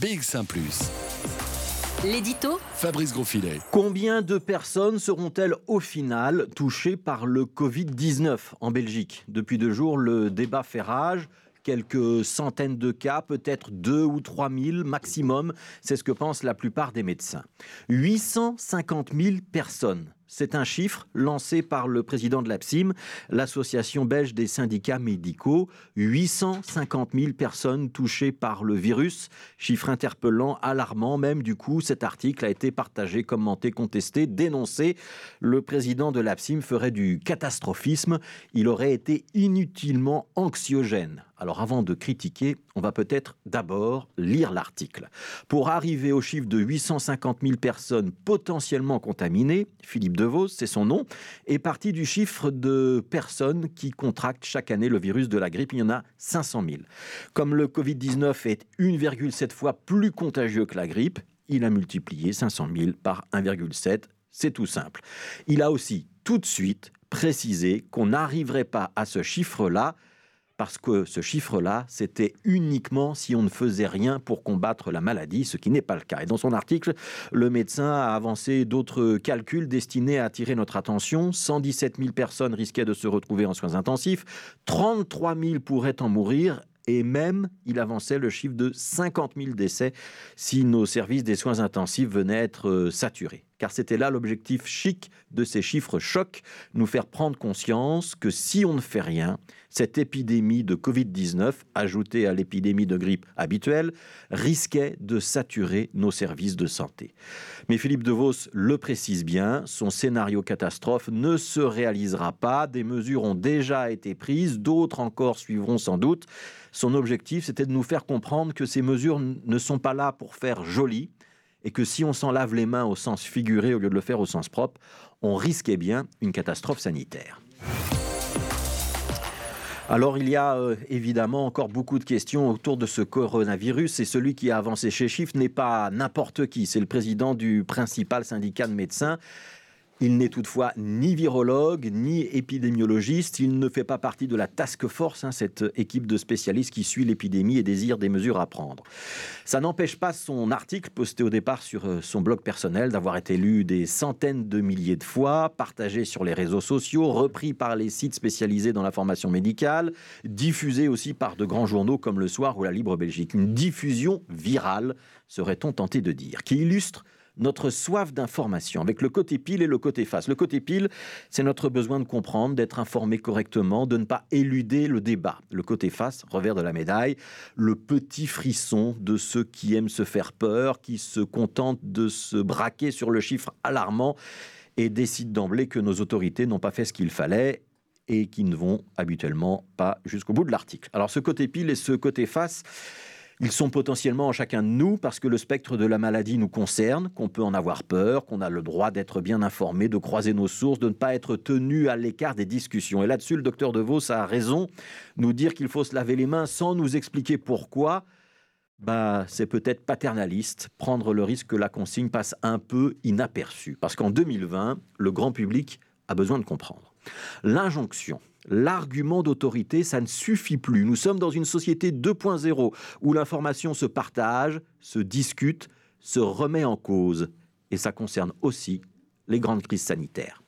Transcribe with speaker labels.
Speaker 1: BX1 ⁇
Speaker 2: L'édito
Speaker 1: Fabrice Grosfilet.
Speaker 3: Combien de personnes seront-elles au final touchées par le Covid-19 en Belgique? Depuis deux jours, le débat fait rage quelques centaines de cas, peut-être deux ou trois mille maximum. C'est ce que pensent la plupart des médecins. 850 000 personnes c'est un chiffre lancé par le président de l'APSIM, l'association belge des syndicats médicaux. 850 000 personnes touchées par le virus. Chiffre interpellant, alarmant même. Du coup, cet article a été partagé, commenté, contesté, dénoncé. Le président de l'APSIM ferait du catastrophisme. Il aurait été inutilement anxiogène. Alors avant de critiquer, on va peut-être d'abord lire l'article. Pour arriver au chiffre de 850 000 personnes potentiellement contaminées, Philippe DeVos, c'est son nom, est parti du chiffre de personnes qui contractent chaque année le virus de la grippe. Il y en a 500 000. Comme le Covid-19 est 1,7 fois plus contagieux que la grippe, il a multiplié 500 000 par 1,7. C'est tout simple. Il a aussi tout de suite précisé qu'on n'arriverait pas à ce chiffre-là parce que ce chiffre-là, c'était uniquement si on ne faisait rien pour combattre la maladie, ce qui n'est pas le cas. Et dans son article, le médecin a avancé d'autres calculs destinés à attirer notre attention. 117 000 personnes risquaient de se retrouver en soins intensifs, 33 000 pourraient en mourir et même il avançait le chiffre de 50 000 décès si nos services des soins intensifs venaient être euh, saturés. Car c'était là l'objectif chic de ces chiffres chocs, nous faire prendre conscience que si on ne fait rien, cette épidémie de Covid-19, ajoutée à l'épidémie de grippe habituelle, risquait de saturer nos services de santé. Mais Philippe DeVos le précise bien, son scénario catastrophe ne se réalisera pas, des mesures ont déjà été prises, d'autres encore suivront sans doute. Son objectif, c'était de nous faire comprendre que ces mesures ne sont pas là pour faire joli, et que si on s'en lave les mains au sens figuré au lieu de le faire au sens propre, on risquait bien une catastrophe sanitaire. Alors il y a euh, évidemment encore beaucoup de questions autour de ce coronavirus et celui qui a avancé chez Chiffre n'est pas n'importe qui, c'est le président du principal syndicat de médecins. Il n'est toutefois ni virologue, ni épidémiologiste. Il ne fait pas partie de la task force, hein, cette équipe de spécialistes qui suit l'épidémie et désire des mesures à prendre. Ça n'empêche pas son article, posté au départ sur euh, son blog personnel, d'avoir été lu des centaines de milliers de fois, partagé sur les réseaux sociaux, repris par les sites spécialisés dans la formation médicale, diffusé aussi par de grands journaux comme Le Soir ou La Libre Belgique. Une diffusion virale, serait-on tenté de dire, qui illustre notre soif d'information, avec le côté pile et le côté face. Le côté pile, c'est notre besoin de comprendre, d'être informé correctement, de ne pas éluder le débat. Le côté face, revers de la médaille, le petit frisson de ceux qui aiment se faire peur, qui se contentent de se braquer sur le chiffre alarmant et décident d'emblée que nos autorités n'ont pas fait ce qu'il fallait et qui ne vont habituellement pas jusqu'au bout de l'article. Alors ce côté pile et ce côté face, ils sont potentiellement en chacun de nous parce que le spectre de la maladie nous concerne, qu'on peut en avoir peur, qu'on a le droit d'être bien informé, de croiser nos sources, de ne pas être tenu à l'écart des discussions. Et là-dessus, le docteur De Vos a raison, nous dire qu'il faut se laver les mains sans nous expliquer pourquoi. Bah, c'est peut-être paternaliste, prendre le risque que la consigne passe un peu inaperçue. Parce qu'en 2020, le grand public a besoin de comprendre. L'injonction, l'argument d'autorité, ça ne suffit plus. Nous sommes dans une société 2.0 où l'information se partage, se discute, se remet en cause. Et ça concerne aussi les grandes crises sanitaires.